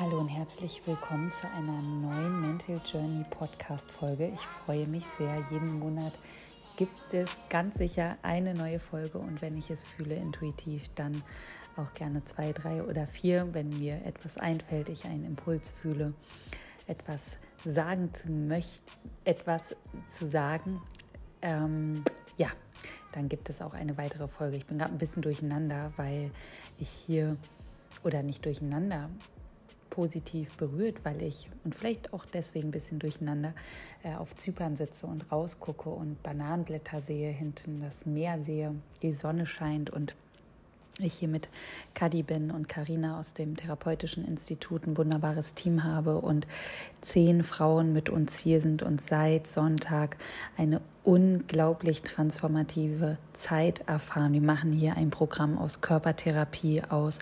Hallo und herzlich willkommen zu einer neuen Mental Journey Podcast Folge. Ich freue mich sehr. Jeden Monat gibt es ganz sicher eine neue Folge und wenn ich es fühle intuitiv, dann auch gerne zwei, drei oder vier, wenn mir etwas einfällt, ich einen Impuls fühle, etwas sagen zu möchten, etwas zu sagen. Ähm, ja, dann gibt es auch eine weitere Folge. Ich bin gerade ein bisschen durcheinander, weil ich hier oder nicht durcheinander, positiv berührt, weil ich und vielleicht auch deswegen ein bisschen durcheinander äh, auf Zypern sitze und rausgucke und Bananenblätter sehe, hinten das Meer sehe, die Sonne scheint und ich hier mit Kadi bin und Karina aus dem Therapeutischen Institut ein wunderbares Team habe und zehn Frauen mit uns hier sind und seit Sonntag eine unglaublich transformative Zeit erfahren. Wir machen hier ein Programm aus Körpertherapie, aus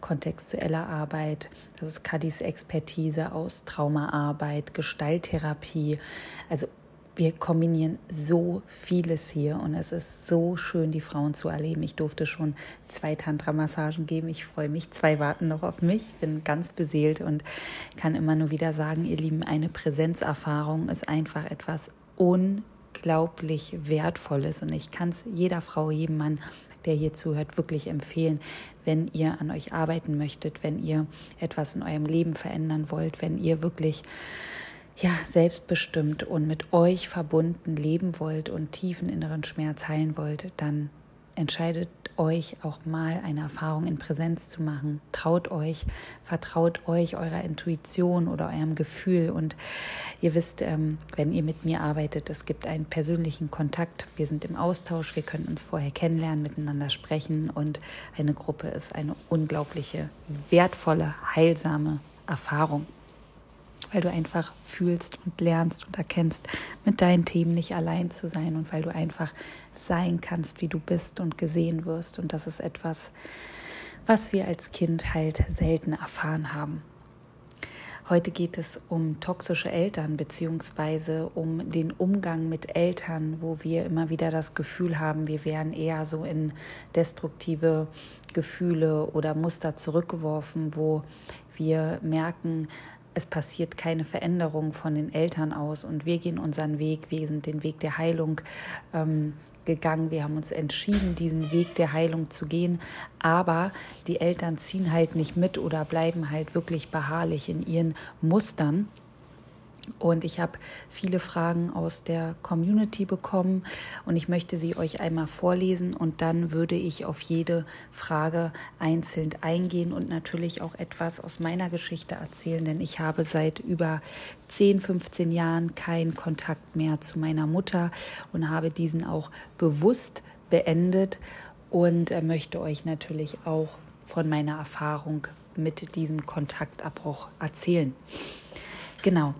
kontextueller Arbeit, das ist Kadis Expertise, aus Traumaarbeit, Gestalttherapie, also wir kombinieren so vieles hier und es ist so schön, die Frauen zu erleben. Ich durfte schon zwei Tantra-Massagen geben. Ich freue mich. Zwei warten noch auf mich. Bin ganz beseelt und kann immer nur wieder sagen, ihr Lieben, eine Präsenzerfahrung ist einfach etwas unglaublich Wertvolles und ich kann es jeder Frau, jedem Mann der hier zuhört, wirklich empfehlen, wenn ihr an euch arbeiten möchtet, wenn ihr etwas in eurem Leben verändern wollt, wenn ihr wirklich ja, selbstbestimmt und mit euch verbunden leben wollt und tiefen inneren Schmerz heilen wollt, dann entscheidet euch auch mal eine Erfahrung in Präsenz zu machen. Traut euch, vertraut euch eurer Intuition oder eurem Gefühl. Und ihr wisst, ähm, wenn ihr mit mir arbeitet, es gibt einen persönlichen Kontakt. Wir sind im Austausch, wir können uns vorher kennenlernen, miteinander sprechen. Und eine Gruppe ist eine unglaubliche, wertvolle, heilsame Erfahrung weil du einfach fühlst und lernst und erkennst, mit deinen Themen nicht allein zu sein und weil du einfach sein kannst, wie du bist und gesehen wirst. Und das ist etwas, was wir als Kind halt selten erfahren haben. Heute geht es um toxische Eltern beziehungsweise um den Umgang mit Eltern, wo wir immer wieder das Gefühl haben, wir wären eher so in destruktive Gefühle oder Muster zurückgeworfen, wo wir merken, es passiert keine Veränderung von den Eltern aus und wir gehen unseren Weg, wir sind den Weg der Heilung ähm, gegangen, wir haben uns entschieden, diesen Weg der Heilung zu gehen, aber die Eltern ziehen halt nicht mit oder bleiben halt wirklich beharrlich in ihren Mustern und ich habe viele Fragen aus der Community bekommen und ich möchte sie euch einmal vorlesen und dann würde ich auf jede Frage einzeln eingehen und natürlich auch etwas aus meiner Geschichte erzählen, denn ich habe seit über 10, 15 Jahren keinen Kontakt mehr zu meiner Mutter und habe diesen auch bewusst beendet und möchte euch natürlich auch von meiner Erfahrung mit diesem Kontaktabbruch erzählen. Genau,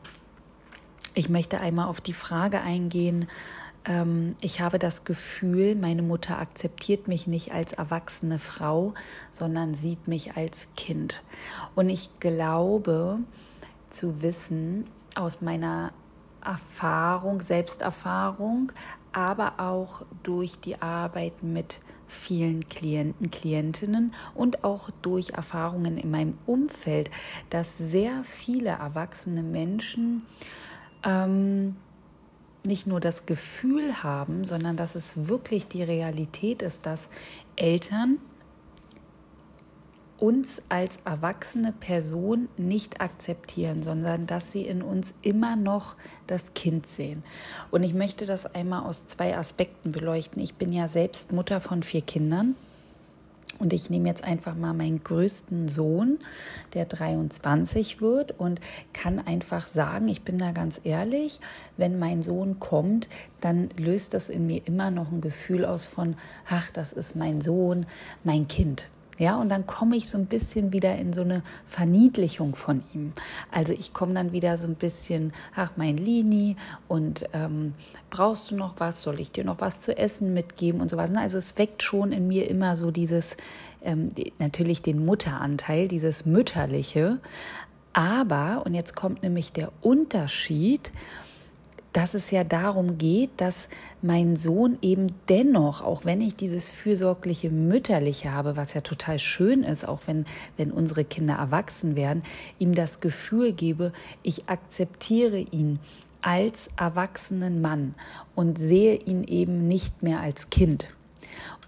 ich möchte einmal auf die Frage eingehen. Ähm, ich habe das Gefühl, meine Mutter akzeptiert mich nicht als erwachsene Frau, sondern sieht mich als Kind. Und ich glaube zu wissen aus meiner Erfahrung, Selbsterfahrung, aber auch durch die Arbeit mit vielen Klienten, Klientinnen und auch durch Erfahrungen in meinem Umfeld, dass sehr viele erwachsene Menschen ähm, nicht nur das Gefühl haben, sondern dass es wirklich die Realität ist, dass Eltern uns als erwachsene Person nicht akzeptieren, sondern dass sie in uns immer noch das Kind sehen. Und ich möchte das einmal aus zwei Aspekten beleuchten. Ich bin ja selbst Mutter von vier Kindern und ich nehme jetzt einfach mal meinen größten Sohn, der 23 wird, und kann einfach sagen, ich bin da ganz ehrlich, wenn mein Sohn kommt, dann löst das in mir immer noch ein Gefühl aus von, ach, das ist mein Sohn, mein Kind. Ja, und dann komme ich so ein bisschen wieder in so eine Verniedlichung von ihm. Also ich komme dann wieder so ein bisschen, ach, mein Lini, und ähm, brauchst du noch was? Soll ich dir noch was zu essen mitgeben und sowas? Also es weckt schon in mir immer so dieses, ähm, natürlich den Mutteranteil, dieses Mütterliche. Aber, und jetzt kommt nämlich der Unterschied, dass es ja darum geht, dass mein Sohn eben dennoch, auch wenn ich dieses fürsorgliche Mütterliche habe, was ja total schön ist, auch wenn, wenn unsere Kinder erwachsen werden, ihm das Gefühl gebe, ich akzeptiere ihn als erwachsenen Mann und sehe ihn eben nicht mehr als Kind.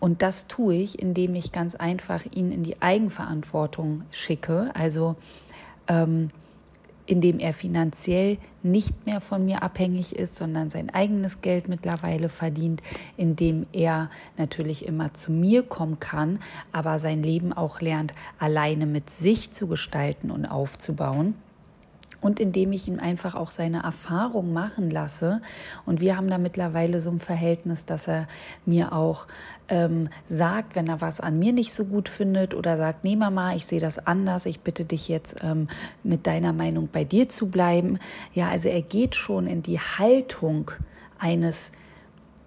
Und das tue ich, indem ich ganz einfach ihn in die Eigenverantwortung schicke, also ähm, indem er finanziell nicht mehr von mir abhängig ist, sondern sein eigenes Geld mittlerweile verdient, indem er natürlich immer zu mir kommen kann, aber sein Leben auch lernt, alleine mit sich zu gestalten und aufzubauen und indem ich ihm einfach auch seine Erfahrung machen lasse. Und wir haben da mittlerweile so ein Verhältnis, dass er mir auch ähm, sagt, wenn er was an mir nicht so gut findet oder sagt, nee Mama, ich sehe das anders, ich bitte dich jetzt ähm, mit deiner Meinung bei dir zu bleiben. Ja, also er geht schon in die Haltung eines,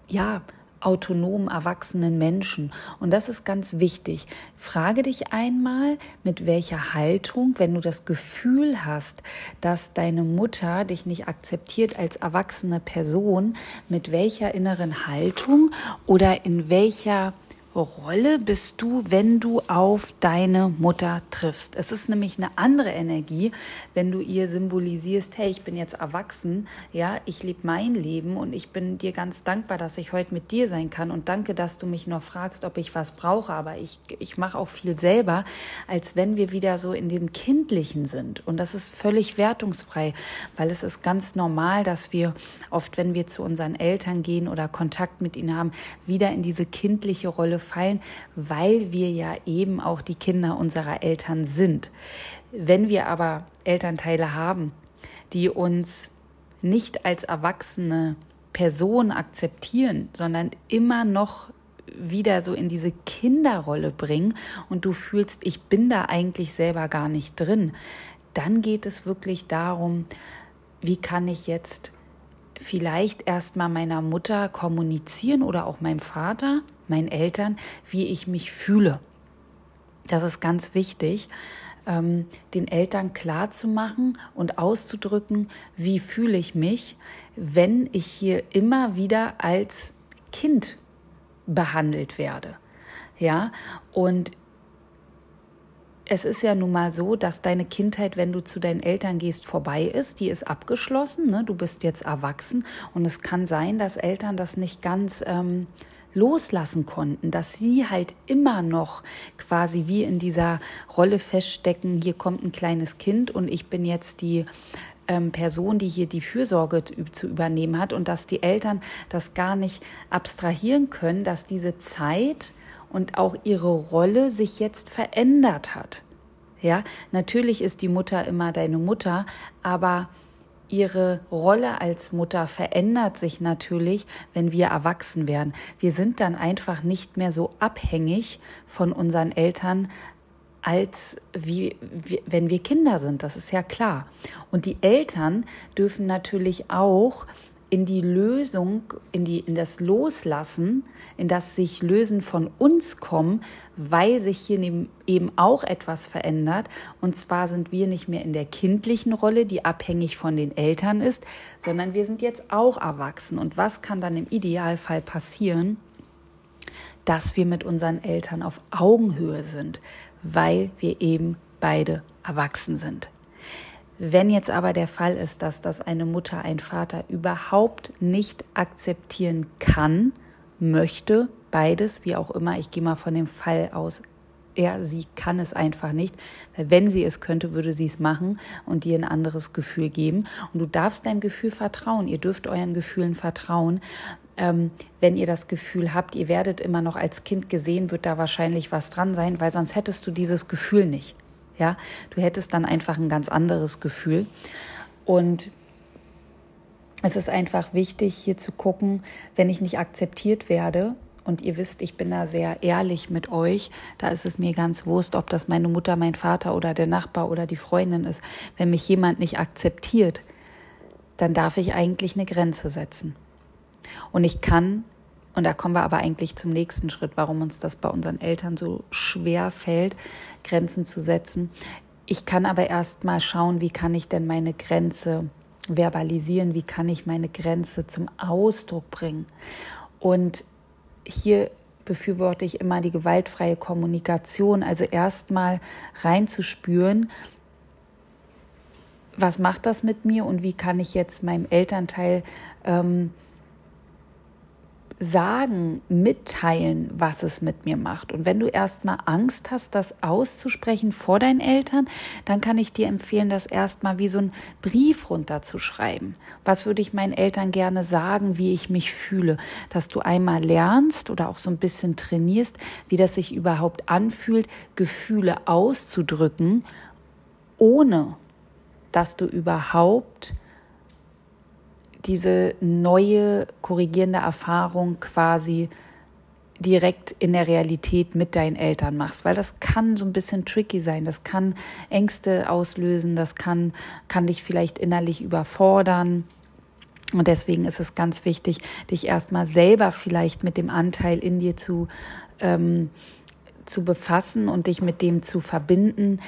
ja, autonom erwachsenen Menschen. Und das ist ganz wichtig. Frage dich einmal, mit welcher Haltung, wenn du das Gefühl hast, dass deine Mutter dich nicht akzeptiert als erwachsene Person, mit welcher inneren Haltung oder in welcher Rolle bist du, wenn du auf deine Mutter triffst. Es ist nämlich eine andere Energie, wenn du ihr symbolisierst, hey, ich bin jetzt erwachsen, ja, ich lebe mein Leben und ich bin dir ganz dankbar, dass ich heute mit dir sein kann und danke, dass du mich noch fragst, ob ich was brauche, aber ich, ich mache auch viel selber, als wenn wir wieder so in dem Kindlichen sind. Und das ist völlig wertungsfrei, weil es ist ganz normal, dass wir oft, wenn wir zu unseren Eltern gehen oder Kontakt mit ihnen haben, wieder in diese kindliche Rolle gefallen, weil wir ja eben auch die Kinder unserer Eltern sind. Wenn wir aber Elternteile haben, die uns nicht als erwachsene Person akzeptieren, sondern immer noch wieder so in diese Kinderrolle bringen und du fühlst, ich bin da eigentlich selber gar nicht drin, dann geht es wirklich darum, wie kann ich jetzt vielleicht erstmal meiner Mutter kommunizieren oder auch meinem Vater, meinen Eltern, wie ich mich fühle. Das ist ganz wichtig, ähm, den Eltern klar zu machen und auszudrücken, wie fühle ich mich, wenn ich hier immer wieder als Kind behandelt werde. Ja, und es ist ja nun mal so, dass deine Kindheit, wenn du zu deinen Eltern gehst, vorbei ist. Die ist abgeschlossen. Ne? Du bist jetzt erwachsen. Und es kann sein, dass Eltern das nicht ganz ähm, loslassen konnten, dass sie halt immer noch quasi wie in dieser Rolle feststecken, hier kommt ein kleines Kind und ich bin jetzt die ähm, Person, die hier die Fürsorge zu übernehmen hat und dass die Eltern das gar nicht abstrahieren können, dass diese Zeit und auch ihre Rolle sich jetzt verändert hat. Ja, natürlich ist die Mutter immer deine Mutter, aber ihre Rolle als Mutter verändert sich natürlich, wenn wir erwachsen werden. Wir sind dann einfach nicht mehr so abhängig von unseren Eltern, als wie, wie, wenn wir Kinder sind. Das ist ja klar. Und die Eltern dürfen natürlich auch in die Lösung, in, die, in das Loslassen, in das sich Lösen von uns kommen, weil sich hier eben auch etwas verändert. Und zwar sind wir nicht mehr in der kindlichen Rolle, die abhängig von den Eltern ist, sondern wir sind jetzt auch erwachsen. Und was kann dann im Idealfall passieren? Dass wir mit unseren Eltern auf Augenhöhe sind, weil wir eben beide erwachsen sind. Wenn jetzt aber der Fall ist, dass das eine Mutter, ein Vater überhaupt nicht akzeptieren kann, möchte, beides, wie auch immer, ich gehe mal von dem Fall aus, er, sie kann es einfach nicht. Wenn sie es könnte, würde sie es machen und dir ein anderes Gefühl geben. Und du darfst deinem Gefühl vertrauen. Ihr dürft euren Gefühlen vertrauen. Ähm, wenn ihr das Gefühl habt, ihr werdet immer noch als Kind gesehen, wird da wahrscheinlich was dran sein, weil sonst hättest du dieses Gefühl nicht. Ja, du hättest dann einfach ein ganz anderes Gefühl. Und es ist einfach wichtig, hier zu gucken, wenn ich nicht akzeptiert werde, und ihr wisst, ich bin da sehr ehrlich mit euch. Da ist es mir ganz wurscht, ob das meine Mutter, mein Vater oder der Nachbar oder die Freundin ist. Wenn mich jemand nicht akzeptiert, dann darf ich eigentlich eine Grenze setzen. Und ich kann und da kommen wir aber eigentlich zum nächsten Schritt, warum uns das bei unseren Eltern so schwer fällt, Grenzen zu setzen. Ich kann aber erst mal schauen, wie kann ich denn meine Grenze verbalisieren, wie kann ich meine Grenze zum Ausdruck bringen. Und hier befürworte ich immer die gewaltfreie Kommunikation, also erstmal reinzuspüren, was macht das mit mir und wie kann ich jetzt meinem Elternteil ähm, sagen, mitteilen, was es mit mir macht. Und wenn du erstmal Angst hast, das auszusprechen vor deinen Eltern, dann kann ich dir empfehlen, das erstmal wie so ein Brief runterzuschreiben. Was würde ich meinen Eltern gerne sagen, wie ich mich fühle? Dass du einmal lernst oder auch so ein bisschen trainierst, wie das sich überhaupt anfühlt, Gefühle auszudrücken, ohne dass du überhaupt diese neue korrigierende Erfahrung quasi direkt in der Realität mit deinen Eltern machst, weil das kann so ein bisschen tricky sein, das kann Ängste auslösen, das kann, kann dich vielleicht innerlich überfordern. Und deswegen ist es ganz wichtig, dich erstmal selber vielleicht mit dem Anteil in dir zu, ähm, zu befassen und dich mit dem zu verbinden,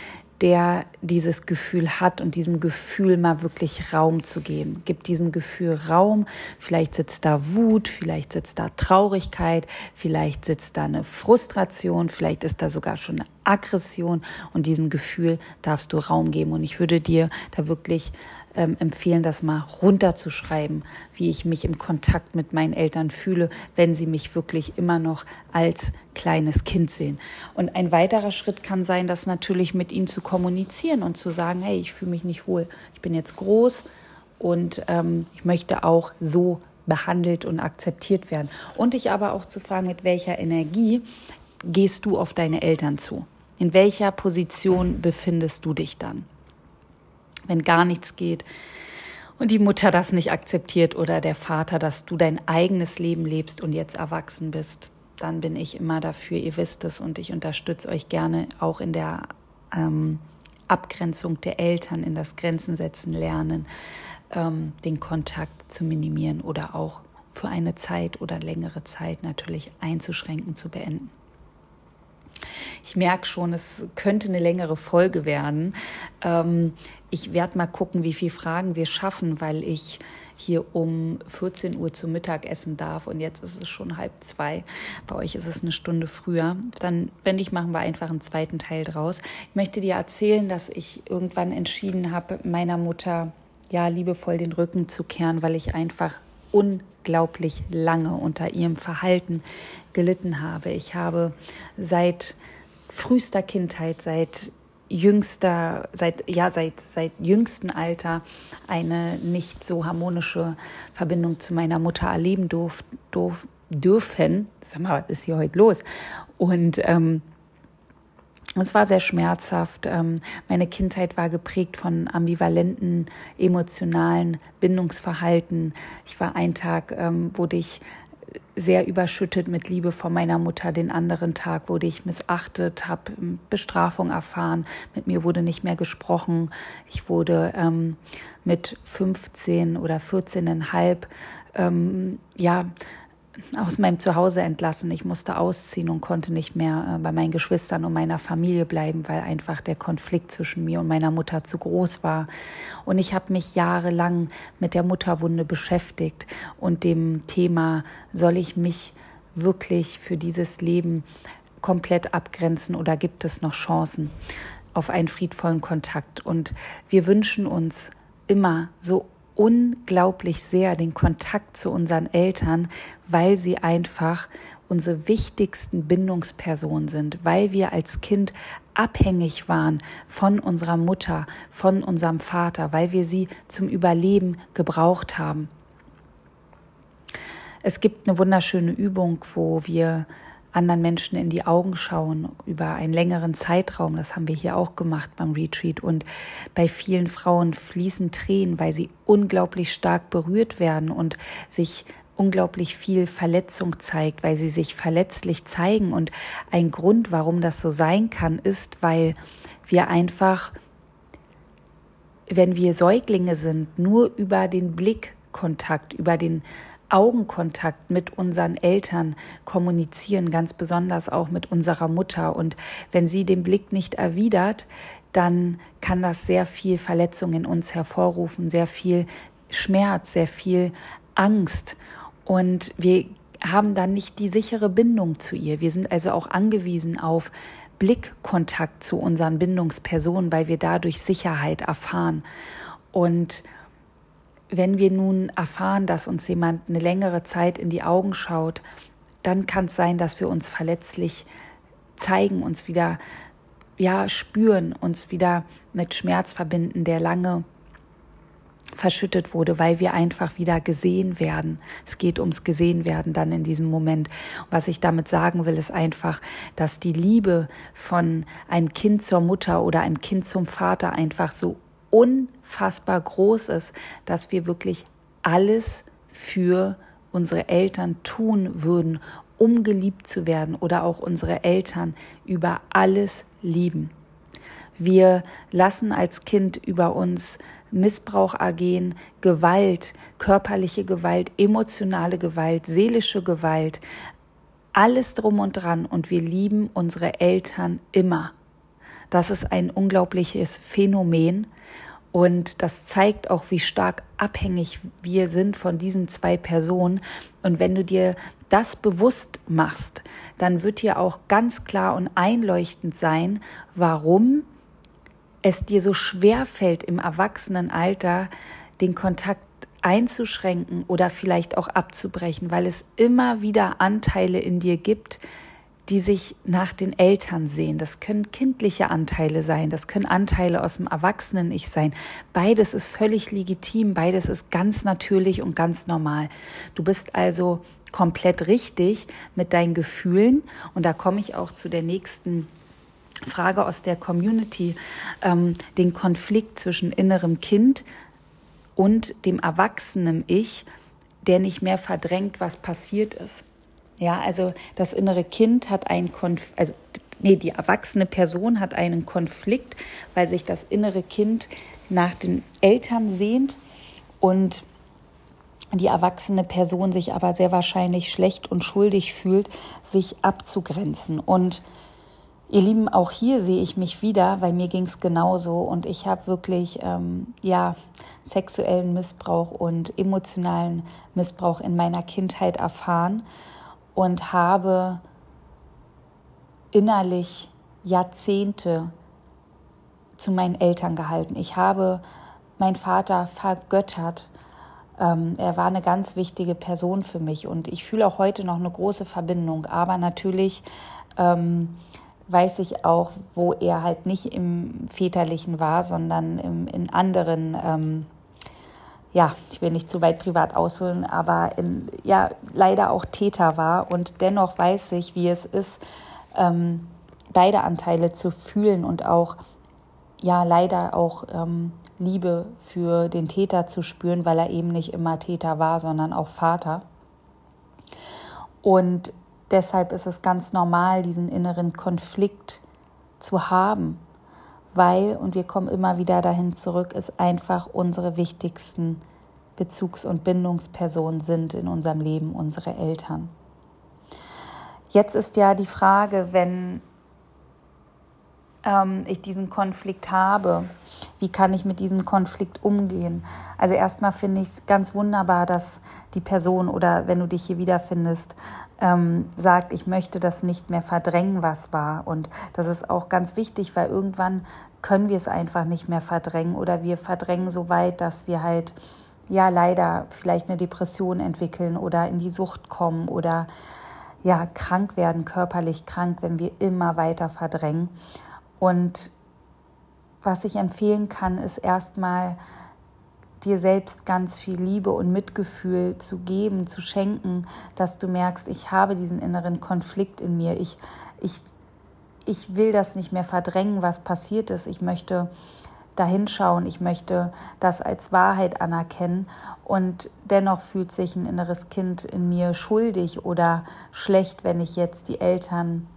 der dieses Gefühl hat und diesem Gefühl mal wirklich Raum zu geben. Gibt diesem Gefühl Raum. Vielleicht sitzt da Wut, vielleicht sitzt da Traurigkeit, vielleicht sitzt da eine Frustration, vielleicht ist da sogar schon eine Aggression und diesem Gefühl darfst du Raum geben. Und ich würde dir da wirklich ähm, empfehlen, das mal runterzuschreiben, wie ich mich im Kontakt mit meinen Eltern fühle, wenn sie mich wirklich immer noch als kleines Kind sehen. Und ein weiterer Schritt kann sein, das natürlich mit ihnen zu kommunizieren und zu sagen, hey, ich fühle mich nicht wohl, ich bin jetzt groß und ähm, ich möchte auch so behandelt und akzeptiert werden. Und dich aber auch zu fragen, mit welcher Energie gehst du auf deine Eltern zu? In welcher Position befindest du dich dann? Wenn gar nichts geht und die Mutter das nicht akzeptiert oder der Vater, dass du dein eigenes Leben lebst und jetzt erwachsen bist, dann bin ich immer dafür, ihr wisst es und ich unterstütze euch gerne auch in der ähm, Abgrenzung der Eltern, in das Grenzen setzen lernen, ähm, den Kontakt zu minimieren oder auch für eine Zeit oder längere Zeit natürlich einzuschränken, zu beenden. Ich merke schon, es könnte eine längere Folge werden. Ähm, ich werde mal gucken, wie viele Fragen wir schaffen, weil ich hier um 14 Uhr zum Mittagessen darf und jetzt ist es schon halb zwei. Bei euch ist es eine Stunde früher. Dann, wenn ich, machen wir einfach einen zweiten Teil draus. Ich möchte dir erzählen, dass ich irgendwann entschieden habe, meiner Mutter ja liebevoll den Rücken zu kehren, weil ich einfach unglaublich lange unter ihrem Verhalten gelitten habe. Ich habe seit frühester Kindheit, seit jüngster, seit, ja, seit, seit jüngstem Alter eine nicht so harmonische Verbindung zu meiner Mutter erleben durf, durf, dürfen. Sag mal, was ist hier heute los? Und ähm, es war sehr schmerzhaft. Ähm, meine Kindheit war geprägt von ambivalenten, emotionalen Bindungsverhalten. Ich war ein Tag, ähm, wurde ich sehr überschüttet mit Liebe von meiner Mutter. Den anderen Tag wurde ich missachtet, habe Bestrafung erfahren. Mit mir wurde nicht mehr gesprochen. Ich wurde ähm, mit 15 oder 14,5 ähm, ja aus meinem Zuhause entlassen. Ich musste ausziehen und konnte nicht mehr äh, bei meinen Geschwistern und meiner Familie bleiben, weil einfach der Konflikt zwischen mir und meiner Mutter zu groß war. Und ich habe mich jahrelang mit der Mutterwunde beschäftigt und dem Thema, soll ich mich wirklich für dieses Leben komplett abgrenzen oder gibt es noch Chancen auf einen friedvollen Kontakt? Und wir wünschen uns immer so unglaublich sehr den Kontakt zu unseren Eltern, weil sie einfach unsere wichtigsten Bindungspersonen sind, weil wir als Kind abhängig waren von unserer Mutter, von unserem Vater, weil wir sie zum Überleben gebraucht haben. Es gibt eine wunderschöne Übung, wo wir anderen Menschen in die Augen schauen über einen längeren Zeitraum. Das haben wir hier auch gemacht beim Retreat. Und bei vielen Frauen fließen Tränen, weil sie unglaublich stark berührt werden und sich unglaublich viel Verletzung zeigt, weil sie sich verletzlich zeigen. Und ein Grund, warum das so sein kann, ist, weil wir einfach, wenn wir Säuglinge sind, nur über den Blickkontakt, über den Augenkontakt mit unseren Eltern kommunizieren, ganz besonders auch mit unserer Mutter. Und wenn sie den Blick nicht erwidert, dann kann das sehr viel Verletzung in uns hervorrufen, sehr viel Schmerz, sehr viel Angst. Und wir haben dann nicht die sichere Bindung zu ihr. Wir sind also auch angewiesen auf Blickkontakt zu unseren Bindungspersonen, weil wir dadurch Sicherheit erfahren. Und wenn wir nun erfahren, dass uns jemand eine längere Zeit in die Augen schaut, dann kann es sein, dass wir uns verletzlich zeigen, uns wieder ja spüren, uns wieder mit Schmerz verbinden, der lange verschüttet wurde, weil wir einfach wieder gesehen werden. Es geht ums gesehen werden dann in diesem Moment. Was ich damit sagen will, ist einfach, dass die Liebe von einem Kind zur Mutter oder einem Kind zum Vater einfach so unfassbar groß ist, dass wir wirklich alles für unsere Eltern tun würden, um geliebt zu werden oder auch unsere Eltern über alles lieben. Wir lassen als Kind über uns Missbrauch ergehen, Gewalt, körperliche Gewalt, emotionale Gewalt, seelische Gewalt, alles drum und dran und wir lieben unsere Eltern immer. Das ist ein unglaubliches Phänomen und das zeigt auch, wie stark abhängig wir sind von diesen zwei Personen. Und wenn du dir das bewusst machst, dann wird dir auch ganz klar und einleuchtend sein, warum es dir so schwer fällt im Erwachsenenalter, den Kontakt einzuschränken oder vielleicht auch abzubrechen, weil es immer wieder Anteile in dir gibt, die sich nach den Eltern sehen. Das können kindliche Anteile sein, das können Anteile aus dem Erwachsenen-Ich sein. Beides ist völlig legitim, beides ist ganz natürlich und ganz normal. Du bist also komplett richtig mit deinen Gefühlen und da komme ich auch zu der nächsten Frage aus der Community, ähm, den Konflikt zwischen innerem Kind und dem erwachsenen Ich, der nicht mehr verdrängt, was passiert ist. Ja, also das innere Kind hat einen Konf also nee, die erwachsene Person hat einen Konflikt, weil sich das innere Kind nach den Eltern sehnt und die erwachsene Person sich aber sehr wahrscheinlich schlecht und schuldig fühlt, sich abzugrenzen. Und ihr Lieben, auch hier sehe ich mich wieder, weil mir ging es genauso und ich habe wirklich ähm, ja sexuellen Missbrauch und emotionalen Missbrauch in meiner Kindheit erfahren und habe innerlich Jahrzehnte zu meinen Eltern gehalten. Ich habe meinen Vater vergöttert. Ähm, er war eine ganz wichtige Person für mich und ich fühle auch heute noch eine große Verbindung. Aber natürlich ähm, weiß ich auch, wo er halt nicht im Väterlichen war, sondern im, in anderen ähm, ja, ich will nicht zu weit privat ausholen, aber in, ja, leider auch Täter war. Und dennoch weiß ich, wie es ist, ähm, beide Anteile zu fühlen und auch, ja, leider auch ähm, Liebe für den Täter zu spüren, weil er eben nicht immer Täter war, sondern auch Vater. Und deshalb ist es ganz normal, diesen inneren Konflikt zu haben weil, und wir kommen immer wieder dahin zurück, es einfach unsere wichtigsten Bezugs- und Bindungspersonen sind in unserem Leben, unsere Eltern. Jetzt ist ja die Frage, wenn ähm, ich diesen Konflikt habe, wie kann ich mit diesem Konflikt umgehen? Also erstmal finde ich es ganz wunderbar, dass die Person oder wenn du dich hier wiederfindest, ähm, sagt, ich möchte das nicht mehr verdrängen, was war. Und das ist auch ganz wichtig, weil irgendwann können wir es einfach nicht mehr verdrängen oder wir verdrängen so weit, dass wir halt ja leider vielleicht eine Depression entwickeln oder in die Sucht kommen oder ja krank werden, körperlich krank, wenn wir immer weiter verdrängen. Und was ich empfehlen kann, ist erstmal dir selbst ganz viel Liebe und Mitgefühl zu geben, zu schenken, dass du merkst, ich habe diesen inneren Konflikt in mir. Ich, ich, ich will das nicht mehr verdrängen, was passiert ist. Ich möchte dahinschauen, ich möchte das als Wahrheit anerkennen und dennoch fühlt sich ein inneres Kind in mir schuldig oder schlecht, wenn ich jetzt die Eltern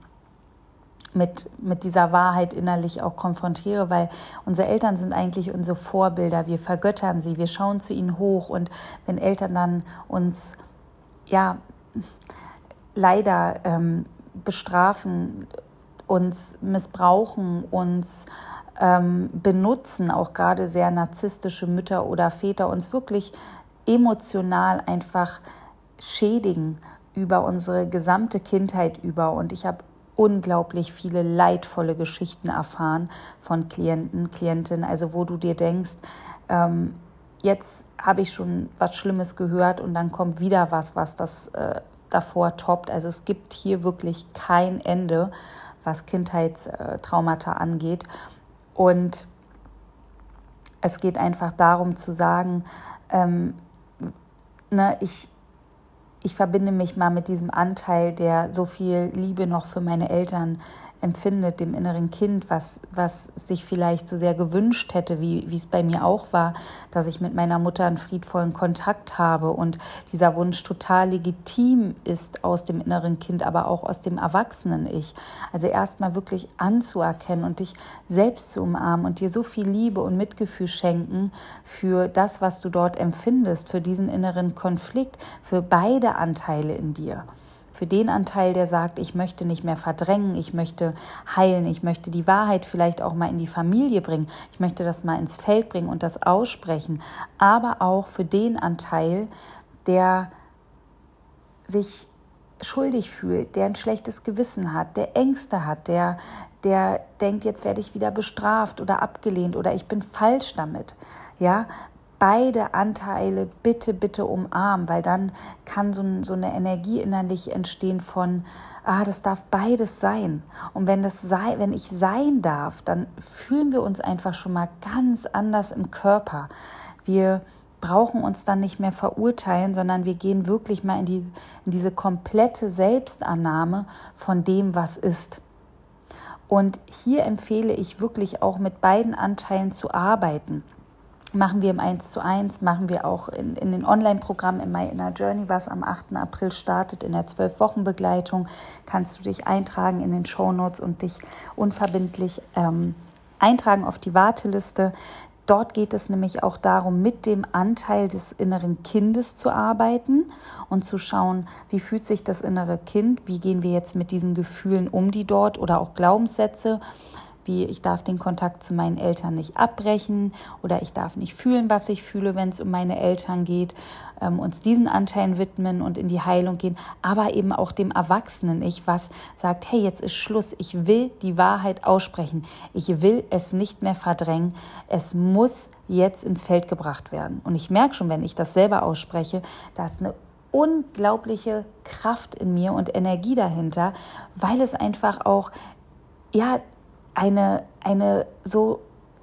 mit, mit dieser Wahrheit innerlich auch konfrontiere, weil unsere Eltern sind eigentlich unsere Vorbilder. Wir vergöttern sie, wir schauen zu ihnen hoch und wenn Eltern dann uns ja, leider ähm, bestrafen, uns missbrauchen, uns ähm, benutzen, auch gerade sehr narzisstische Mütter oder Väter, uns wirklich emotional einfach schädigen über unsere gesamte Kindheit über. Und ich habe unglaublich viele leidvolle Geschichten erfahren von Klienten, Klientinnen, also wo du dir denkst, ähm, jetzt habe ich schon was Schlimmes gehört und dann kommt wieder was, was das äh, davor toppt. Also es gibt hier wirklich kein Ende, was Kindheitstraumata angeht. Und es geht einfach darum zu sagen, ähm, ne, ich, ich verbinde mich mal mit diesem Anteil, der so viel Liebe noch für meine Eltern empfindet, dem inneren Kind, was, was sich vielleicht so sehr gewünscht hätte, wie, wie es bei mir auch war, dass ich mit meiner Mutter einen friedvollen Kontakt habe und dieser Wunsch total legitim ist aus dem inneren Kind, aber auch aus dem Erwachsenen-Ich. Also erstmal wirklich anzuerkennen und dich selbst zu umarmen und dir so viel Liebe und Mitgefühl schenken für das, was du dort empfindest, für diesen inneren Konflikt, für beide Anteile in dir für den Anteil, der sagt, ich möchte nicht mehr verdrängen, ich möchte heilen, ich möchte die Wahrheit vielleicht auch mal in die Familie bringen, ich möchte das mal ins Feld bringen und das aussprechen, aber auch für den Anteil, der sich schuldig fühlt, der ein schlechtes Gewissen hat, der Ängste hat, der, der denkt, jetzt werde ich wieder bestraft oder abgelehnt oder ich bin falsch damit. Ja, beide Anteile bitte, bitte umarmen, weil dann kann so, so eine Energie innerlich entstehen von, ah, das darf beides sein. Und wenn das sei, wenn ich sein darf, dann fühlen wir uns einfach schon mal ganz anders im Körper. Wir brauchen uns dann nicht mehr verurteilen, sondern wir gehen wirklich mal in, die, in diese komplette Selbstannahme von dem, was ist. Und hier empfehle ich wirklich auch mit beiden Anteilen zu arbeiten machen wir im 1 zu 1, machen wir auch in, in den Online-Programmen im My Inner Journey, was am 8. April startet, in der 12-Wochen-Begleitung, kannst du dich eintragen in den Show Notes und dich unverbindlich ähm, eintragen auf die Warteliste. Dort geht es nämlich auch darum, mit dem Anteil des inneren Kindes zu arbeiten und zu schauen, wie fühlt sich das innere Kind, wie gehen wir jetzt mit diesen Gefühlen um, die dort oder auch Glaubenssätze wie ich darf den Kontakt zu meinen Eltern nicht abbrechen oder ich darf nicht fühlen, was ich fühle, wenn es um meine Eltern geht, ähm, uns diesen Anteilen widmen und in die Heilung gehen, aber eben auch dem Erwachsenen-Ich, was sagt, hey, jetzt ist Schluss, ich will die Wahrheit aussprechen, ich will es nicht mehr verdrängen, es muss jetzt ins Feld gebracht werden. Und ich merke schon, wenn ich das selber ausspreche, dass eine unglaubliche Kraft in mir und Energie dahinter, weil es einfach auch ja eine, eine so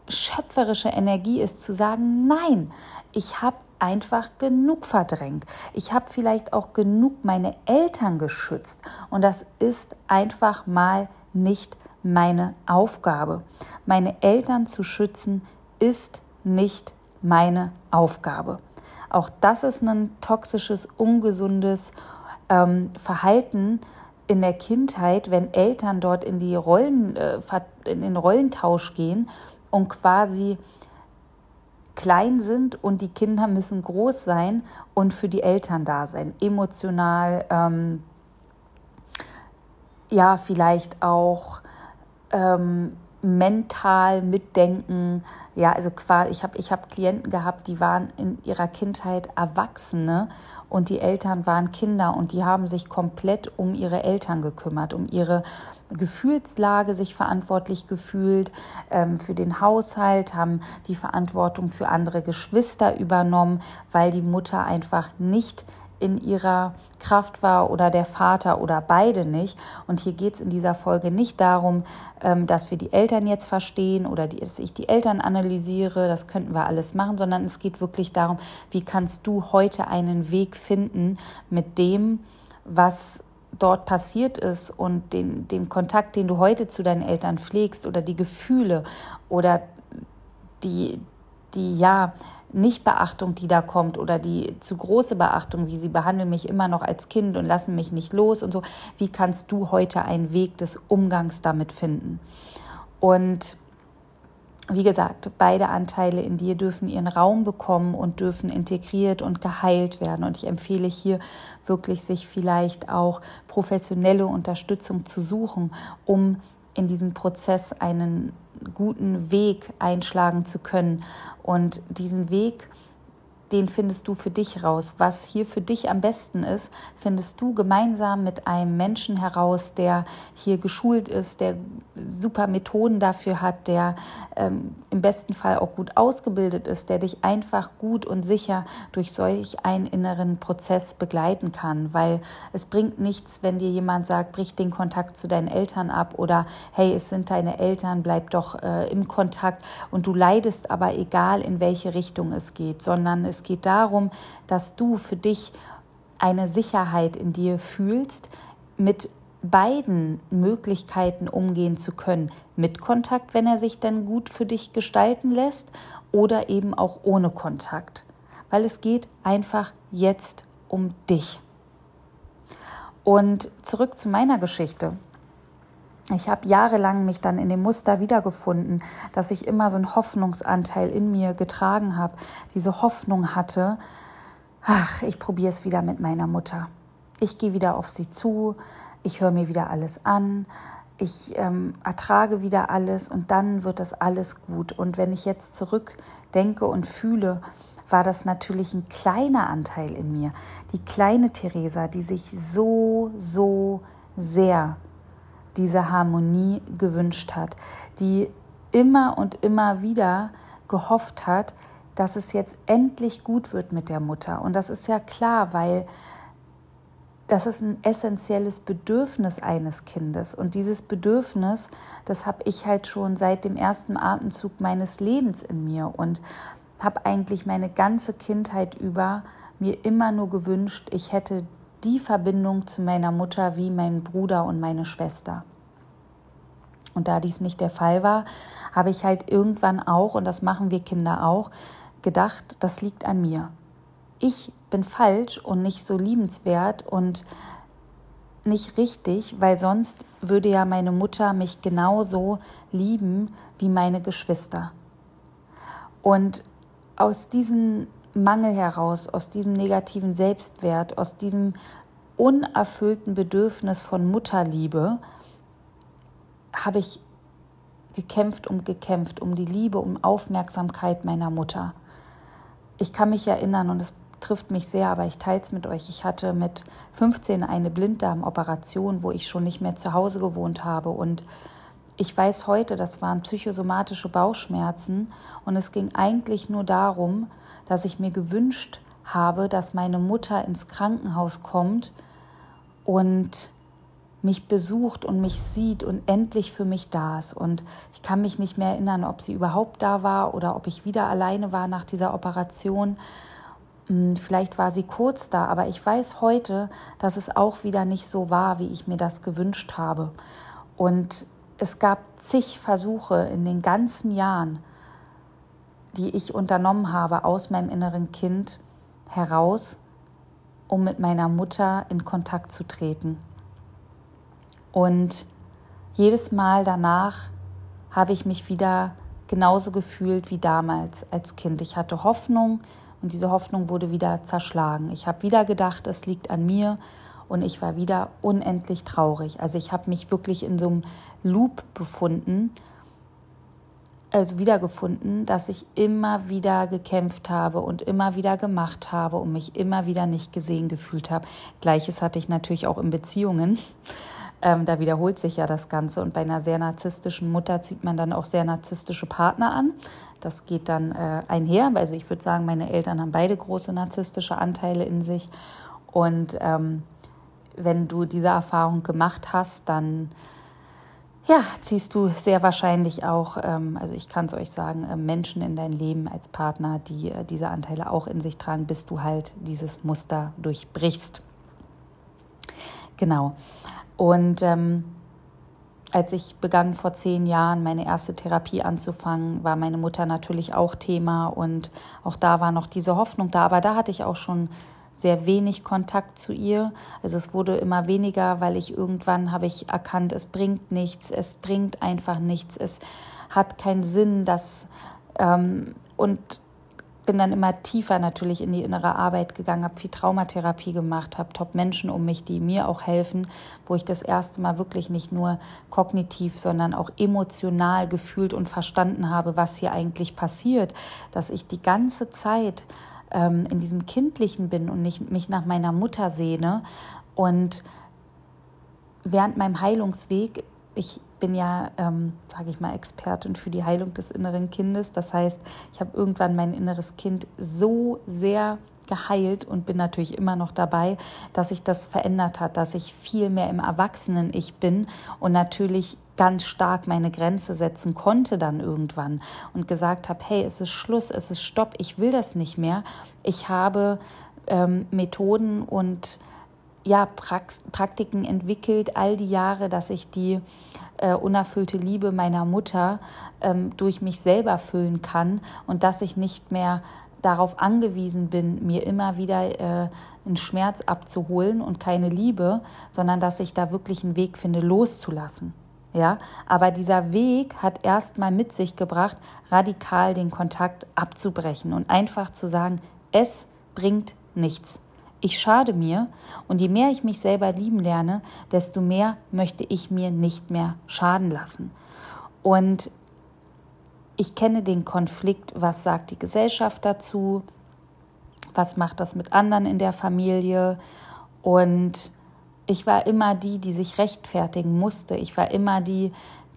schöpferische Energie ist, zu sagen, nein, ich habe einfach genug verdrängt. Ich habe vielleicht auch genug meine Eltern geschützt. Und das ist einfach mal nicht meine Aufgabe. Meine Eltern zu schützen ist nicht meine Aufgabe. Auch das ist ein toxisches, ungesundes ähm, Verhalten, in der Kindheit, wenn Eltern dort in die Rollen, äh, in den Rollentausch gehen und quasi klein sind und die Kinder müssen groß sein und für die Eltern da sein, emotional, ähm, ja, vielleicht auch ähm, mental mitdenken. Ja, also ich habe ich hab Klienten gehabt, die waren in ihrer Kindheit Erwachsene und die Eltern waren Kinder und die haben sich komplett um ihre Eltern gekümmert, um ihre Gefühlslage sich verantwortlich gefühlt ähm, für den Haushalt, haben die Verantwortung für andere Geschwister übernommen, weil die Mutter einfach nicht in ihrer Kraft war oder der Vater oder beide nicht. Und hier geht es in dieser Folge nicht darum, ähm, dass wir die Eltern jetzt verstehen oder dass ich die Eltern analysiere, das könnten wir alles machen, sondern es geht wirklich darum, wie kannst du heute einen Weg finden mit dem, was dort passiert ist und den, den Kontakt, den du heute zu deinen Eltern pflegst oder die Gefühle oder die, die ja, Nichtbeachtung, die da kommt oder die zu große Beachtung, wie sie behandeln mich immer noch als Kind und lassen mich nicht los und so, wie kannst du heute einen Weg des Umgangs damit finden? Und wie gesagt, beide Anteile in dir dürfen ihren Raum bekommen und dürfen integriert und geheilt werden. Und ich empfehle hier wirklich, sich vielleicht auch professionelle Unterstützung zu suchen, um in diesem Prozess einen guten Weg einschlagen zu können. Und diesen Weg den findest du für dich raus. Was hier für dich am besten ist, findest du gemeinsam mit einem Menschen heraus, der hier geschult ist, der super Methoden dafür hat, der ähm, im besten Fall auch gut ausgebildet ist, der dich einfach gut und sicher durch solch einen inneren Prozess begleiten kann. Weil es bringt nichts, wenn dir jemand sagt, brich den Kontakt zu deinen Eltern ab oder hey, es sind deine Eltern, bleib doch äh, im Kontakt und du leidest aber egal, in welche Richtung es geht, sondern es geht darum, dass du für dich eine Sicherheit in dir fühlst, mit beiden Möglichkeiten umgehen zu können. Mit Kontakt, wenn er sich dann gut für dich gestalten lässt, oder eben auch ohne Kontakt. Weil es geht einfach jetzt um dich. Und zurück zu meiner Geschichte. Ich habe jahrelang mich dann in dem Muster wiedergefunden, dass ich immer so einen Hoffnungsanteil in mir getragen habe, diese Hoffnung hatte, ach, ich probiere es wieder mit meiner Mutter. Ich gehe wieder auf sie zu, ich höre mir wieder alles an, ich ähm, ertrage wieder alles und dann wird das alles gut. Und wenn ich jetzt zurückdenke und fühle, war das natürlich ein kleiner Anteil in mir, die kleine Theresa, die sich so, so sehr diese Harmonie gewünscht hat, die immer und immer wieder gehofft hat, dass es jetzt endlich gut wird mit der Mutter. Und das ist ja klar, weil das ist ein essentielles Bedürfnis eines Kindes. Und dieses Bedürfnis, das habe ich halt schon seit dem ersten Atemzug meines Lebens in mir und habe eigentlich meine ganze Kindheit über mir immer nur gewünscht, ich hätte die Verbindung zu meiner Mutter wie mein Bruder und meine Schwester. Und da dies nicht der Fall war, habe ich halt irgendwann auch, und das machen wir Kinder auch, gedacht, das liegt an mir. Ich bin falsch und nicht so liebenswert und nicht richtig, weil sonst würde ja meine Mutter mich genauso lieben wie meine Geschwister. Und aus diesem Mangel heraus, aus diesem negativen Selbstwert, aus diesem unerfüllten Bedürfnis von Mutterliebe, habe ich gekämpft und gekämpft um die Liebe, um Aufmerksamkeit meiner Mutter. Ich kann mich erinnern, und es trifft mich sehr, aber ich teile es mit euch. Ich hatte mit 15 eine Blinddarmoperation, wo ich schon nicht mehr zu Hause gewohnt habe. Und ich weiß heute, das waren psychosomatische Bauchschmerzen. Und es ging eigentlich nur darum, dass ich mir gewünscht habe, dass meine Mutter ins Krankenhaus kommt und mich besucht und mich sieht und endlich für mich da ist. Und ich kann mich nicht mehr erinnern, ob sie überhaupt da war oder ob ich wieder alleine war nach dieser Operation. Hm, vielleicht war sie kurz da, aber ich weiß heute, dass es auch wieder nicht so war, wie ich mir das gewünscht habe. Und es gab zig Versuche in den ganzen Jahren, die ich unternommen habe aus meinem inneren Kind heraus, um mit meiner Mutter in Kontakt zu treten. Und jedes Mal danach habe ich mich wieder genauso gefühlt wie damals als Kind. Ich hatte Hoffnung und diese Hoffnung wurde wieder zerschlagen. Ich habe wieder gedacht, es liegt an mir und ich war wieder unendlich traurig. Also ich habe mich wirklich in so einem Loop befunden, also wiedergefunden, dass ich immer wieder gekämpft habe und immer wieder gemacht habe und mich immer wieder nicht gesehen gefühlt habe. Gleiches hatte ich natürlich auch in Beziehungen. Ähm, da wiederholt sich ja das Ganze. Und bei einer sehr narzisstischen Mutter zieht man dann auch sehr narzisstische Partner an. Das geht dann äh, einher. Also ich würde sagen, meine Eltern haben beide große narzisstische Anteile in sich. Und ähm, wenn du diese Erfahrung gemacht hast, dann ja, ziehst du sehr wahrscheinlich auch, ähm, also ich kann es euch sagen, äh, Menschen in dein Leben als Partner, die äh, diese Anteile auch in sich tragen, bis du halt dieses Muster durchbrichst. Genau. Und ähm, als ich begann vor zehn Jahren meine erste Therapie anzufangen, war meine Mutter natürlich auch Thema und auch da war noch diese Hoffnung da, aber da hatte ich auch schon sehr wenig Kontakt zu ihr. Also es wurde immer weniger, weil ich irgendwann habe ich erkannt, es bringt nichts, es bringt einfach nichts, es hat keinen Sinn, das ähm, und bin dann immer tiefer natürlich in die innere Arbeit gegangen, habe viel Traumatherapie gemacht, habe Top-Menschen um mich, die mir auch helfen, wo ich das erste Mal wirklich nicht nur kognitiv, sondern auch emotional gefühlt und verstanden habe, was hier eigentlich passiert, dass ich die ganze Zeit ähm, in diesem Kindlichen bin und nicht mich nach meiner Mutter sehne und während meinem Heilungsweg ich bin ja, ähm, sage ich mal, Expertin für die Heilung des inneren Kindes. Das heißt, ich habe irgendwann mein inneres Kind so sehr geheilt und bin natürlich immer noch dabei, dass sich das verändert hat, dass ich viel mehr im Erwachsenen-Ich bin und natürlich ganz stark meine Grenze setzen konnte dann irgendwann und gesagt habe, hey, es ist Schluss, es ist Stopp, ich will das nicht mehr. Ich habe ähm, Methoden und ja, Prax Praktiken entwickelt, all die Jahre, dass ich die äh, unerfüllte Liebe meiner Mutter ähm, durch mich selber füllen kann und dass ich nicht mehr darauf angewiesen bin, mir immer wieder äh, einen Schmerz abzuholen und keine Liebe, sondern dass ich da wirklich einen Weg finde, loszulassen. Ja, aber dieser Weg hat erstmal mit sich gebracht, radikal den Kontakt abzubrechen und einfach zu sagen, es bringt nichts ich schade mir und je mehr ich mich selber lieben lerne, desto mehr möchte ich mir nicht mehr schaden lassen. Und ich kenne den Konflikt, was sagt die Gesellschaft dazu, was macht das mit anderen in der Familie und ich war immer die, die sich rechtfertigen musste. Ich war immer die,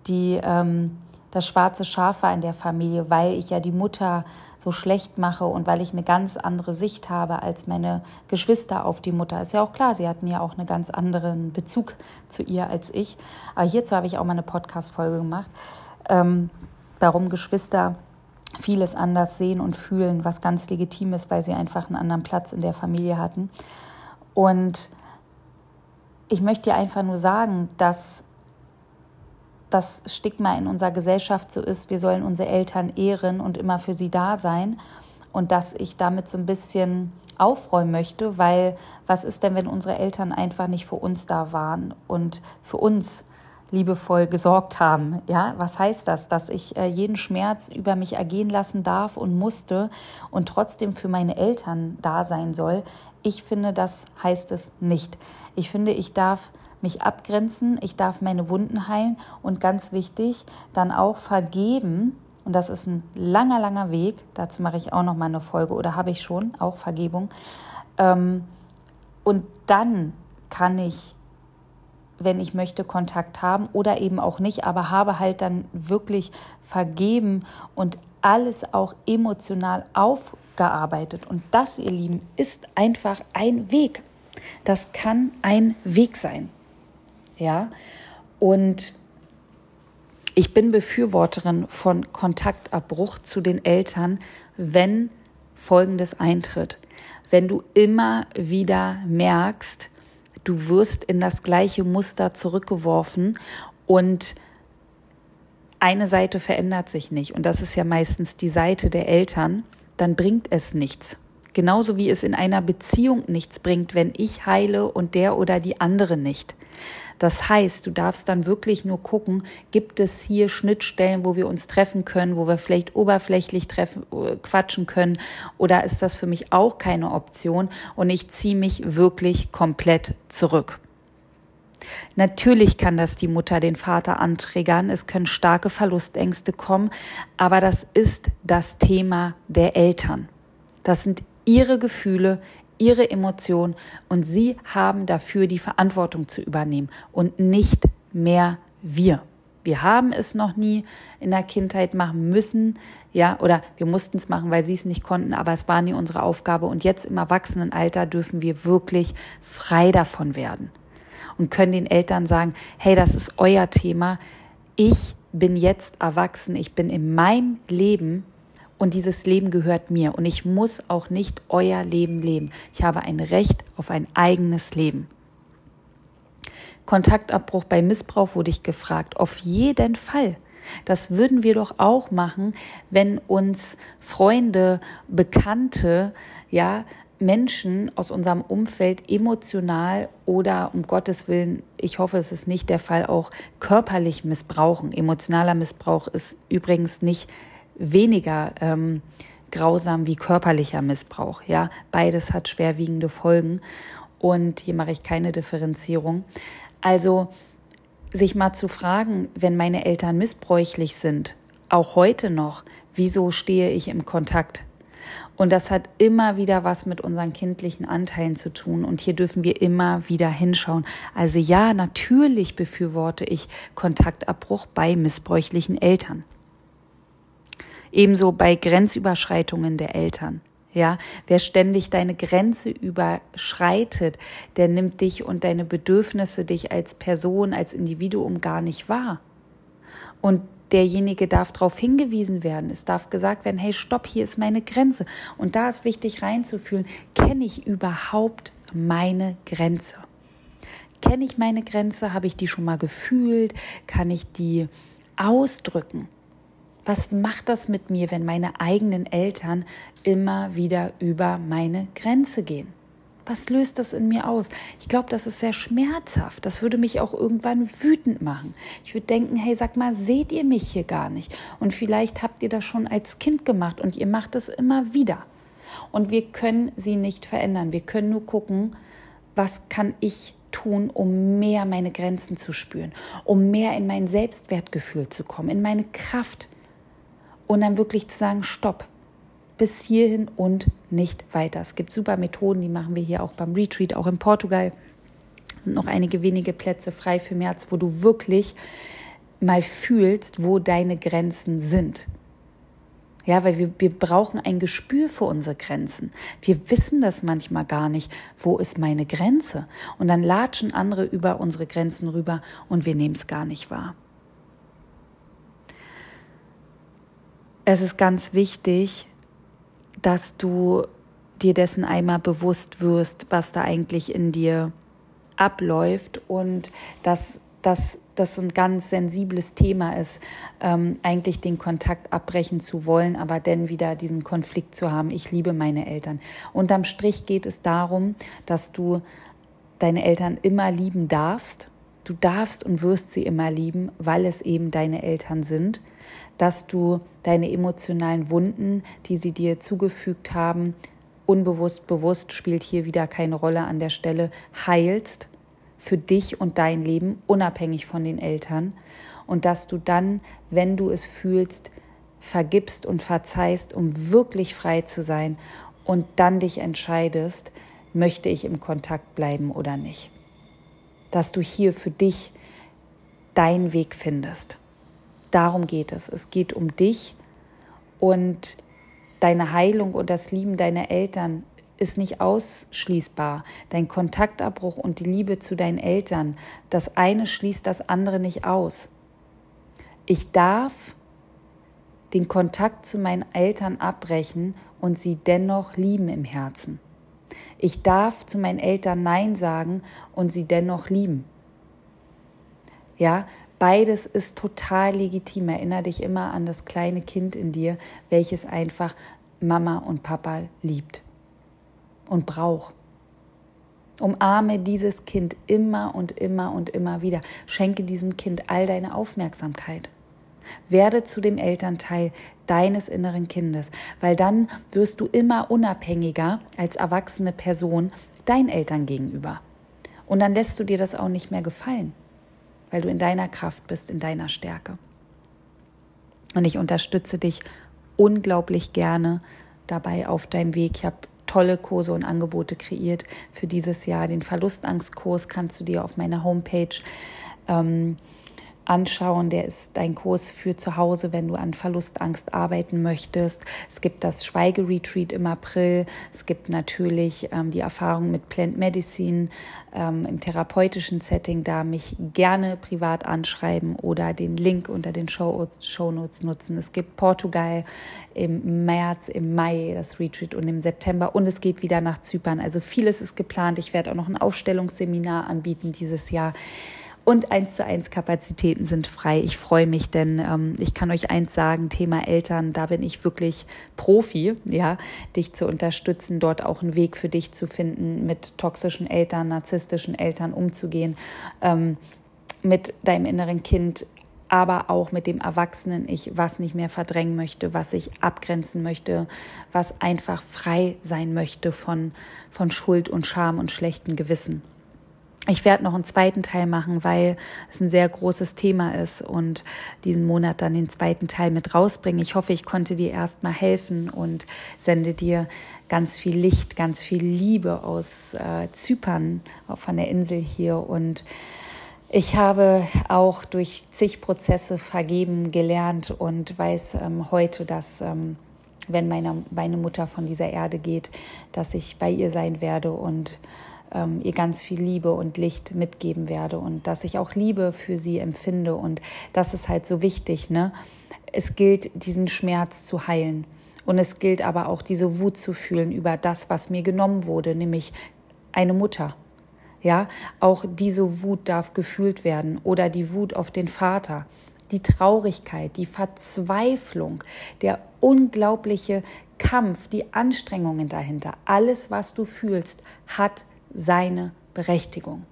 die ähm, das schwarze Schaf war in der Familie, weil ich ja die Mutter so schlecht mache und weil ich eine ganz andere Sicht habe als meine Geschwister auf die Mutter. Ist ja auch klar, sie hatten ja auch einen ganz anderen Bezug zu ihr als ich. Aber hierzu habe ich auch mal eine Podcast-Folge gemacht. Ähm, darum Geschwister vieles anders sehen und fühlen, was ganz legitim ist, weil sie einfach einen anderen Platz in der Familie hatten. Und ich möchte dir einfach nur sagen, dass das Stigma in unserer Gesellschaft so ist, wir sollen unsere Eltern ehren und immer für sie da sein. Und dass ich damit so ein bisschen aufräumen möchte, weil was ist denn, wenn unsere Eltern einfach nicht für uns da waren und für uns liebevoll gesorgt haben. Ja, was heißt das? Dass ich äh, jeden Schmerz über mich ergehen lassen darf und musste und trotzdem für meine Eltern da sein soll. Ich finde, das heißt es nicht. Ich finde, ich darf mich abgrenzen, ich darf meine Wunden heilen und ganz wichtig, dann auch vergeben. Und das ist ein langer, langer Weg. Dazu mache ich auch noch mal eine Folge oder habe ich schon, auch Vergebung. Ähm, und dann kann ich, wenn ich möchte, Kontakt haben oder eben auch nicht, aber habe halt dann wirklich vergeben und alles auch emotional aufgearbeitet. Und das, ihr Lieben, ist einfach ein Weg. Das kann ein Weg sein. Ja, und ich bin Befürworterin von Kontaktabbruch zu den Eltern, wenn Folgendes eintritt. Wenn du immer wieder merkst, du wirst in das gleiche Muster zurückgeworfen und eine Seite verändert sich nicht, und das ist ja meistens die Seite der Eltern, dann bringt es nichts. Genauso wie es in einer Beziehung nichts bringt, wenn ich heile und der oder die andere nicht. Das heißt, du darfst dann wirklich nur gucken, gibt es hier Schnittstellen, wo wir uns treffen können, wo wir vielleicht oberflächlich treffen, äh, quatschen können oder ist das für mich auch keine Option und ich ziehe mich wirklich komplett zurück. Natürlich kann das die Mutter den Vater anträgern, es können starke Verlustängste kommen, aber das ist das Thema der Eltern. Das sind ihre Gefühle, ihre Emotionen und sie haben dafür die Verantwortung zu übernehmen und nicht mehr wir. Wir haben es noch nie in der Kindheit machen müssen, ja, oder wir mussten es machen, weil sie es nicht konnten, aber es war nie unsere Aufgabe und jetzt im Erwachsenenalter dürfen wir wirklich frei davon werden und können den Eltern sagen, hey, das ist euer Thema. Ich bin jetzt erwachsen, ich bin in meinem Leben und dieses Leben gehört mir und ich muss auch nicht euer Leben leben. Ich habe ein Recht auf ein eigenes Leben. Kontaktabbruch bei Missbrauch wurde ich gefragt. Auf jeden Fall. Das würden wir doch auch machen, wenn uns Freunde, Bekannte, ja, Menschen aus unserem Umfeld emotional oder um Gottes Willen, ich hoffe, es ist nicht der Fall, auch körperlich missbrauchen. Emotionaler Missbrauch ist übrigens nicht weniger ähm, grausam wie körperlicher Missbrauch. Ja, beides hat schwerwiegende Folgen und hier mache ich keine Differenzierung. Also sich mal zu fragen, wenn meine Eltern missbräuchlich sind, auch heute noch, wieso stehe ich im Kontakt? Und das hat immer wieder was mit unseren kindlichen Anteilen zu tun. Und hier dürfen wir immer wieder hinschauen. Also ja, natürlich befürworte ich Kontaktabbruch bei missbräuchlichen Eltern. Ebenso bei Grenzüberschreitungen der Eltern. Ja, wer ständig deine Grenze überschreitet, der nimmt dich und deine Bedürfnisse, dich als Person, als Individuum gar nicht wahr. Und derjenige darf darauf hingewiesen werden. Es darf gesagt werden, hey, stopp, hier ist meine Grenze. Und da ist wichtig reinzufühlen, kenne ich überhaupt meine Grenze? Kenne ich meine Grenze? Habe ich die schon mal gefühlt? Kann ich die ausdrücken? Was macht das mit mir, wenn meine eigenen Eltern immer wieder über meine Grenze gehen? Was löst das in mir aus? Ich glaube, das ist sehr schmerzhaft. Das würde mich auch irgendwann wütend machen. Ich würde denken, hey, sag mal, seht ihr mich hier gar nicht? Und vielleicht habt ihr das schon als Kind gemacht und ihr macht es immer wieder. Und wir können sie nicht verändern. Wir können nur gucken, was kann ich tun, um mehr meine Grenzen zu spüren, um mehr in mein Selbstwertgefühl zu kommen, in meine Kraft, und dann wirklich zu sagen, stopp, bis hierhin und nicht weiter. Es gibt super Methoden, die machen wir hier auch beim Retreat, auch in Portugal. Sind noch einige wenige Plätze frei für März, wo du wirklich mal fühlst, wo deine Grenzen sind. Ja, weil wir, wir brauchen ein Gespür für unsere Grenzen. Wir wissen das manchmal gar nicht. Wo ist meine Grenze? Und dann latschen andere über unsere Grenzen rüber und wir nehmen es gar nicht wahr. Es ist ganz wichtig, dass du dir dessen einmal bewusst wirst, was da eigentlich in dir abläuft und dass dass das ein ganz sensibles Thema ist, ähm, eigentlich den Kontakt abbrechen zu wollen, aber dann wieder diesen Konflikt zu haben. Ich liebe meine Eltern. Unterm Strich geht es darum, dass du deine Eltern immer lieben darfst. Du darfst und wirst sie immer lieben, weil es eben deine Eltern sind dass du deine emotionalen Wunden, die sie dir zugefügt haben, unbewusst, bewusst, spielt hier wieder keine Rolle an der Stelle, heilst für dich und dein Leben, unabhängig von den Eltern. Und dass du dann, wenn du es fühlst, vergibst und verzeihst, um wirklich frei zu sein und dann dich entscheidest, möchte ich im Kontakt bleiben oder nicht. Dass du hier für dich deinen Weg findest. Darum geht es. Es geht um dich und deine Heilung und das Lieben deiner Eltern ist nicht ausschließbar. Dein Kontaktabbruch und die Liebe zu deinen Eltern, das eine schließt das andere nicht aus. Ich darf den Kontakt zu meinen Eltern abbrechen und sie dennoch lieben im Herzen. Ich darf zu meinen Eltern Nein sagen und sie dennoch lieben. Ja, Beides ist total legitim. Erinnere dich immer an das kleine Kind in dir, welches einfach Mama und Papa liebt und braucht. Umarme dieses Kind immer und immer und immer wieder. Schenke diesem Kind all deine Aufmerksamkeit. Werde zu dem Elternteil deines inneren Kindes, weil dann wirst du immer unabhängiger als erwachsene Person deinen Eltern gegenüber. Und dann lässt du dir das auch nicht mehr gefallen weil du in deiner Kraft bist, in deiner Stärke. Und ich unterstütze dich unglaublich gerne dabei auf deinem Weg. Ich habe tolle Kurse und Angebote kreiert für dieses Jahr. Den Verlustangstkurs kannst du dir auf meiner Homepage ähm, anschauen. Der ist dein Kurs für zu Hause, wenn du an Verlustangst arbeiten möchtest. Es gibt das Schweigeretreat im April. Es gibt natürlich ähm, die Erfahrung mit Plant Medicine ähm, im therapeutischen Setting. Da mich gerne privat anschreiben oder den Link unter den Show Notes nutzen. Es gibt Portugal im März, im Mai das Retreat und im September und es geht wieder nach Zypern. Also vieles ist geplant. Ich werde auch noch ein Aufstellungsseminar anbieten dieses Jahr. Und eins zu eins Kapazitäten sind frei. Ich freue mich, denn ähm, ich kann euch eins sagen, Thema Eltern, da bin ich wirklich Profi, ja, dich zu unterstützen, dort auch einen Weg für dich zu finden, mit toxischen Eltern, narzisstischen Eltern umzugehen, ähm, mit deinem inneren Kind aber auch mit dem erwachsenen Ich, was nicht mehr verdrängen möchte, was ich abgrenzen möchte, was einfach frei sein möchte von, von Schuld und Scham und schlechten Gewissen. Ich werde noch einen zweiten Teil machen, weil es ein sehr großes Thema ist und diesen Monat dann den zweiten Teil mit rausbringen. Ich hoffe, ich konnte dir erstmal helfen und sende dir ganz viel Licht, ganz viel Liebe aus äh, Zypern von der Insel hier und ich habe auch durch zig Prozesse vergeben gelernt und weiß ähm, heute, dass ähm, wenn meine, meine Mutter von dieser Erde geht, dass ich bei ihr sein werde und ähm, ihr ganz viel Liebe und Licht mitgeben werde und dass ich auch Liebe für sie empfinde. Und das ist halt so wichtig. Ne? Es gilt, diesen Schmerz zu heilen. Und es gilt aber auch, diese Wut zu fühlen über das, was mir genommen wurde, nämlich eine Mutter. Ja, auch diese Wut darf gefühlt werden oder die Wut auf den Vater, die Traurigkeit, die Verzweiflung, der unglaubliche Kampf, die Anstrengungen dahinter, alles, was du fühlst, hat seine Berechtigung.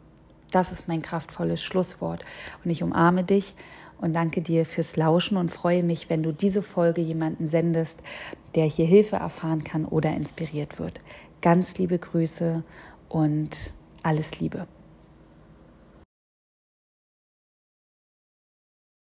Das ist mein kraftvolles Schlusswort. Und ich umarme dich und danke dir fürs Lauschen und freue mich, wenn du diese Folge jemanden sendest, der hier Hilfe erfahren kann oder inspiriert wird. Ganz liebe Grüße und alles Liebe.